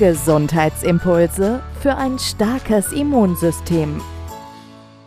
Gesundheitsimpulse für ein starkes Immunsystem.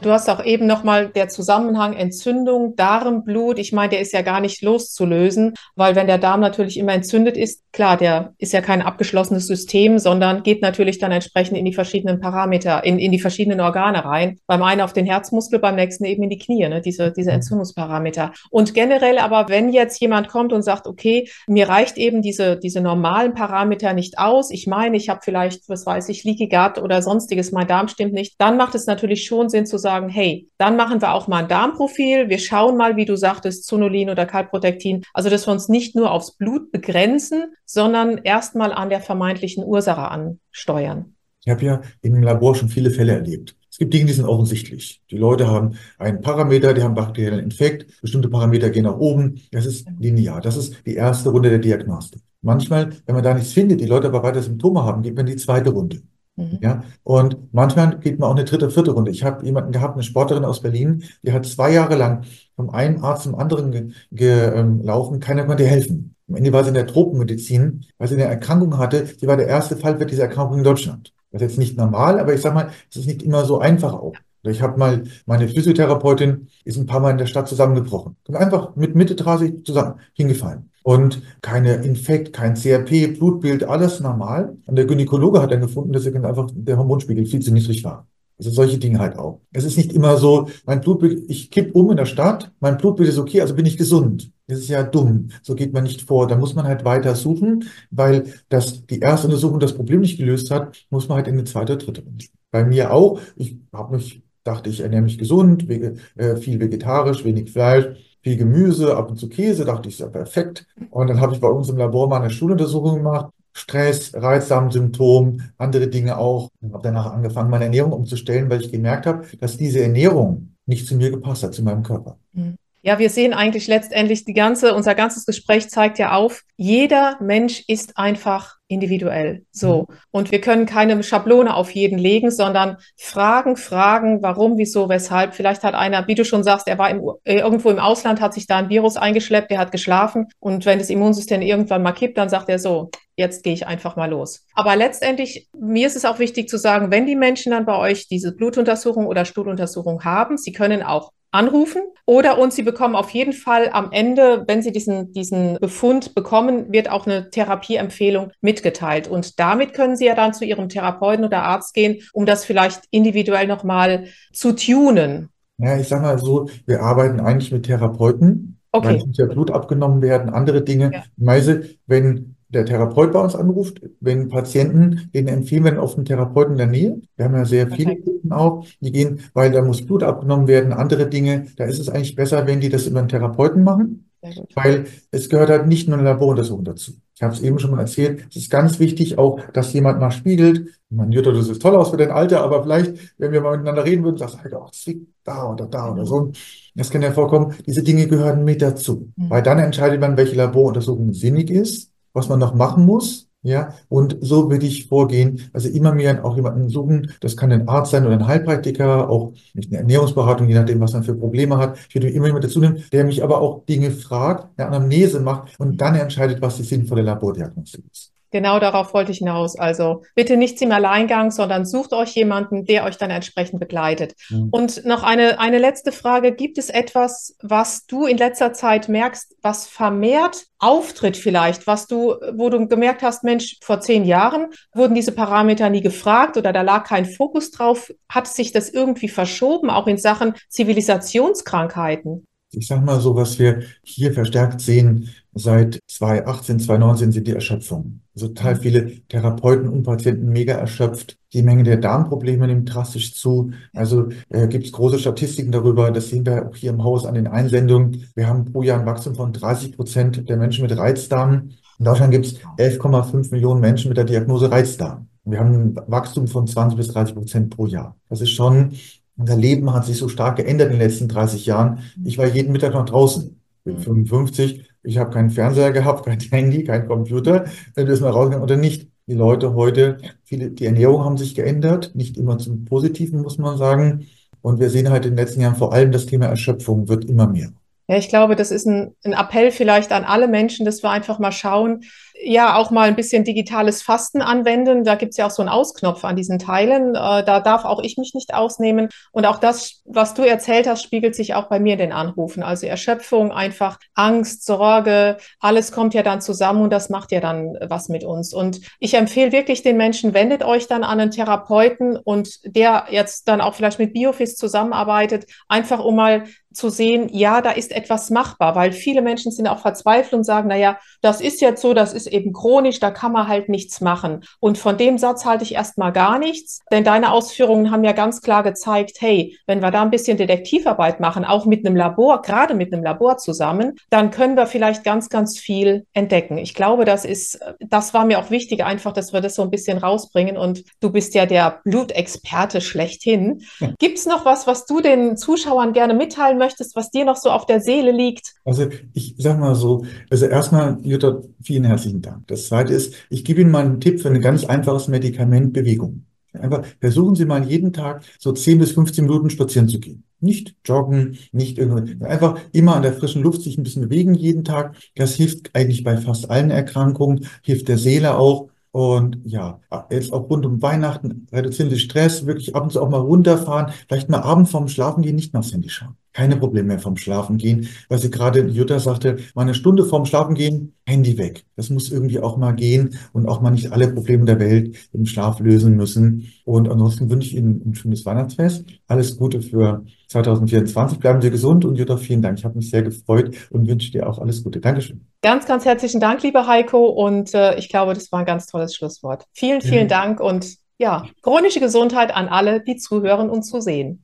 Du hast auch eben nochmal der Zusammenhang Entzündung, Darmblut. Ich meine, der ist ja gar nicht loszulösen, weil wenn der Darm natürlich immer entzündet ist, klar, der ist ja kein abgeschlossenes System, sondern geht natürlich dann entsprechend in die verschiedenen Parameter, in, in die verschiedenen Organe rein. Beim einen auf den Herzmuskel, beim nächsten eben in die Knie, ne? diese, diese mhm. Entzündungsparameter. Und generell aber, wenn jetzt jemand kommt und sagt, okay, mir reicht eben diese, diese normalen Parameter nicht aus, ich meine, ich habe vielleicht, was weiß ich, Leaky Gut oder sonstiges, mein Darm stimmt nicht, dann macht es natürlich schon Sinn zu sagen, sagen, hey, dann machen wir auch mal ein Darmprofil. Wir schauen mal, wie du sagtest, Zonulin oder Kalprotektin. Also, dass wir uns nicht nur aufs Blut begrenzen, sondern erstmal an der vermeintlichen Ursache ansteuern. Ich habe ja im Labor schon viele Fälle erlebt. Es gibt Dinge, die sind offensichtlich. Die Leute haben einen Parameter, die haben bakteriellen Infekt, bestimmte Parameter gehen nach oben. Das ist linear. Das ist die erste Runde der Diagnostik. Manchmal, wenn man da nichts findet, die Leute aber weiter Symptome haben, geht man in die zweite Runde. Mhm. Ja, und manchmal geht man auch eine dritte, vierte Runde. Ich habe jemanden gehabt, eine Sportlerin aus Berlin, die hat zwei Jahre lang vom einen Arzt zum anderen gelaufen, keiner konnte ihr helfen. Am Ende war sie in der Tropenmedizin, weil sie eine Erkrankung hatte. Sie war der erste Fall für diese Erkrankung in Deutschland. Das ist jetzt nicht normal, aber ich sag mal, es ist nicht immer so einfach auch. Ich habe mal, meine Physiotherapeutin ist ein paar Mal in der Stadt zusammengebrochen. Und einfach mit Mitte 30 zusammen hingefallen und keine Infekt, kein CRP, Blutbild, alles normal. Und der Gynäkologe hat dann gefunden, dass einfach der Hormonspiegel viel zu niedrig war. Also solche Dinge halt auch. Es ist nicht immer so, mein Blutbild, ich kipp um in der Stadt, mein Blutbild ist okay, also bin ich gesund. Das ist ja dumm. So geht man nicht vor. Da muss man halt weiter suchen, weil das die erste Untersuchung das Problem nicht gelöst hat, muss man halt in eine zweite, dritte. Bei mir auch. Ich habe mich, dachte ich, ernähre mich gesund, äh, viel vegetarisch, wenig Fleisch viel Gemüse, ab und zu Käse, dachte ich, ist ja perfekt. Und dann habe ich bei uns im Labor mal eine Stuhluntersuchung gemacht. Stress, Reizdarmsymptom, andere Dinge auch. Und habe danach angefangen, meine Ernährung umzustellen, weil ich gemerkt habe, dass diese Ernährung nicht zu mir gepasst hat, zu meinem Körper. Mhm. Ja, wir sehen eigentlich letztendlich die ganze, unser ganzes Gespräch zeigt ja auf, jeder Mensch ist einfach individuell. So. Mhm. Und wir können keine Schablone auf jeden legen, sondern fragen, fragen, warum, wieso, weshalb. Vielleicht hat einer, wie du schon sagst, er war im, äh, irgendwo im Ausland, hat sich da ein Virus eingeschleppt, der hat geschlafen. Und wenn das Immunsystem irgendwann mal kippt, dann sagt er so, jetzt gehe ich einfach mal los. Aber letztendlich, mir ist es auch wichtig zu sagen, wenn die Menschen dann bei euch diese Blutuntersuchung oder Stuhluntersuchung haben, sie können auch anrufen oder und Sie bekommen auf jeden Fall am Ende, wenn Sie diesen, diesen Befund bekommen, wird auch eine Therapieempfehlung mitgeteilt. Und damit können Sie ja dann zu Ihrem Therapeuten oder Arzt gehen, um das vielleicht individuell nochmal zu tunen. Ja, ich sage mal so, wir arbeiten eigentlich mit Therapeuten, okay. weil muss ja Blut abgenommen werden, andere Dinge. Ja. Meise, wenn der Therapeut bei uns anruft, wenn Patienten, denen empfehlen wir oft einen Therapeuten in der Nähe. Wir haben ja sehr viele Kunden auch, die gehen, weil da muss Blut abgenommen werden, andere Dinge. Da ist es eigentlich besser, wenn die das über einen Therapeuten machen, weil es gehört halt nicht nur eine Laboruntersuchung dazu. Ich habe es eben schon mal erzählt. Es ist ganz wichtig auch, dass jemand mal spiegelt. Man Jutta, du siehst toll aus für dein Alter, aber vielleicht, wenn wir mal miteinander reden würden, sagst du, oh, es liegt da oder da oder so. Das kann ja vorkommen. Diese Dinge gehören mit dazu. Mhm. Weil dann entscheidet man, welche Laboruntersuchung sinnig ist was man noch machen muss. Ja, und so würde ich vorgehen. Also immer mehr auch jemanden suchen. Das kann ein Arzt sein oder ein Heilpraktiker, auch eine Ernährungsberatung, je nachdem, was man für Probleme hat. Ich würde immer jemanden dazu nehmen, der mich aber auch Dinge fragt, eine Anamnese macht und dann entscheidet, was die sinnvolle Labordiagnostik ist. Genau darauf wollte ich hinaus. Also bitte nichts im Alleingang, sondern sucht euch jemanden, der euch dann entsprechend begleitet. Mhm. Und noch eine, eine letzte Frage. Gibt es etwas, was du in letzter Zeit merkst, was vermehrt auftritt vielleicht, was du, wo du gemerkt hast, Mensch, vor zehn Jahren wurden diese Parameter nie gefragt oder da lag kein Fokus drauf. Hat sich das irgendwie verschoben, auch in Sachen Zivilisationskrankheiten? Ich sage mal so, was wir hier verstärkt sehen seit 2018, 2019 sind die Erschöpfungen. Also total viele Therapeuten und Patienten mega erschöpft. Die Menge der Darmprobleme nimmt drastisch zu. Also äh, gibt es große Statistiken darüber. Das sehen wir auch hier im Haus an den Einsendungen. Wir haben pro Jahr ein Wachstum von 30 Prozent der Menschen mit Reizdarm. In Deutschland gibt es 11,5 Millionen Menschen mit der Diagnose Reizdarm. Wir haben ein Wachstum von 20 bis 30 Prozent pro Jahr. Das ist schon unser Leben hat sich so stark geändert in den letzten 30 Jahren. Ich war jeden Mittag noch draußen. Bin 55. Ich habe keinen Fernseher gehabt, kein Handy, kein Computer. Wenn du es mal rausgegangen oder nicht. Die Leute heute, viele, die Ernährung haben sich geändert. Nicht immer zum Positiven, muss man sagen. Und wir sehen halt in den letzten Jahren vor allem das Thema Erschöpfung wird immer mehr. Ja, ich glaube, das ist ein, ein Appell vielleicht an alle Menschen, dass wir einfach mal schauen, ja auch mal ein bisschen digitales Fasten anwenden. Da gibt's ja auch so einen Ausknopf an diesen Teilen. Äh, da darf auch ich mich nicht ausnehmen. Und auch das, was du erzählt hast, spiegelt sich auch bei mir in den Anrufen. Also Erschöpfung, einfach Angst, Sorge, alles kommt ja dann zusammen und das macht ja dann was mit uns. Und ich empfehle wirklich den Menschen, wendet euch dann an einen Therapeuten und der jetzt dann auch vielleicht mit Biofis zusammenarbeitet, einfach um mal zu sehen, ja, da ist etwas machbar, weil viele Menschen sind auch verzweifelt und sagen, na ja, das ist jetzt so, das ist eben chronisch, da kann man halt nichts machen. Und von dem Satz halte ich erstmal gar nichts, denn deine Ausführungen haben ja ganz klar gezeigt, hey, wenn wir da ein bisschen Detektivarbeit machen, auch mit einem Labor, gerade mit einem Labor zusammen, dann können wir vielleicht ganz, ganz viel entdecken. Ich glaube, das ist, das war mir auch wichtig, einfach, dass wir das so ein bisschen rausbringen. Und du bist ja der Blutexperte schlechthin. Ja. Gibt es noch was, was du den Zuschauern gerne mitteilen möchtest, was dir noch so auf der Seele liegt? Also ich sag mal so, also erstmal, Jutta, vielen herzlichen Dank. Das zweite ist, ich gebe Ihnen mal einen Tipp für ein ganz einfaches Medikament, Bewegung. Einfach versuchen Sie mal jeden Tag so 10 bis 15 Minuten spazieren zu gehen. Nicht joggen, nicht irgendwie, einfach immer an der frischen Luft sich ein bisschen bewegen jeden Tag. Das hilft eigentlich bei fast allen Erkrankungen, hilft der Seele auch. Und ja, jetzt auch rund um Weihnachten reduzieren Sie Stress, wirklich ab und zu auch mal runterfahren, vielleicht mal abends vorm Schlafen gehen, nicht mehr aufs Handy schauen keine Probleme mehr vom Schlafen gehen, weil sie gerade, Jutta sagte, mal eine Stunde vorm Schlafen gehen, Handy weg. Das muss irgendwie auch mal gehen und auch mal nicht alle Probleme der Welt im Schlaf lösen müssen. Und ansonsten wünsche ich Ihnen ein schönes Weihnachtsfest. Alles Gute für 2024. Bleiben Sie gesund und Jutta, vielen Dank. Ich habe mich sehr gefreut und wünsche dir auch alles Gute. Dankeschön. Ganz, ganz herzlichen Dank, lieber Heiko. Und äh, ich glaube, das war ein ganz tolles Schlusswort. Vielen, vielen ja. Dank und ja, chronische Gesundheit an alle, die zuhören und zusehen.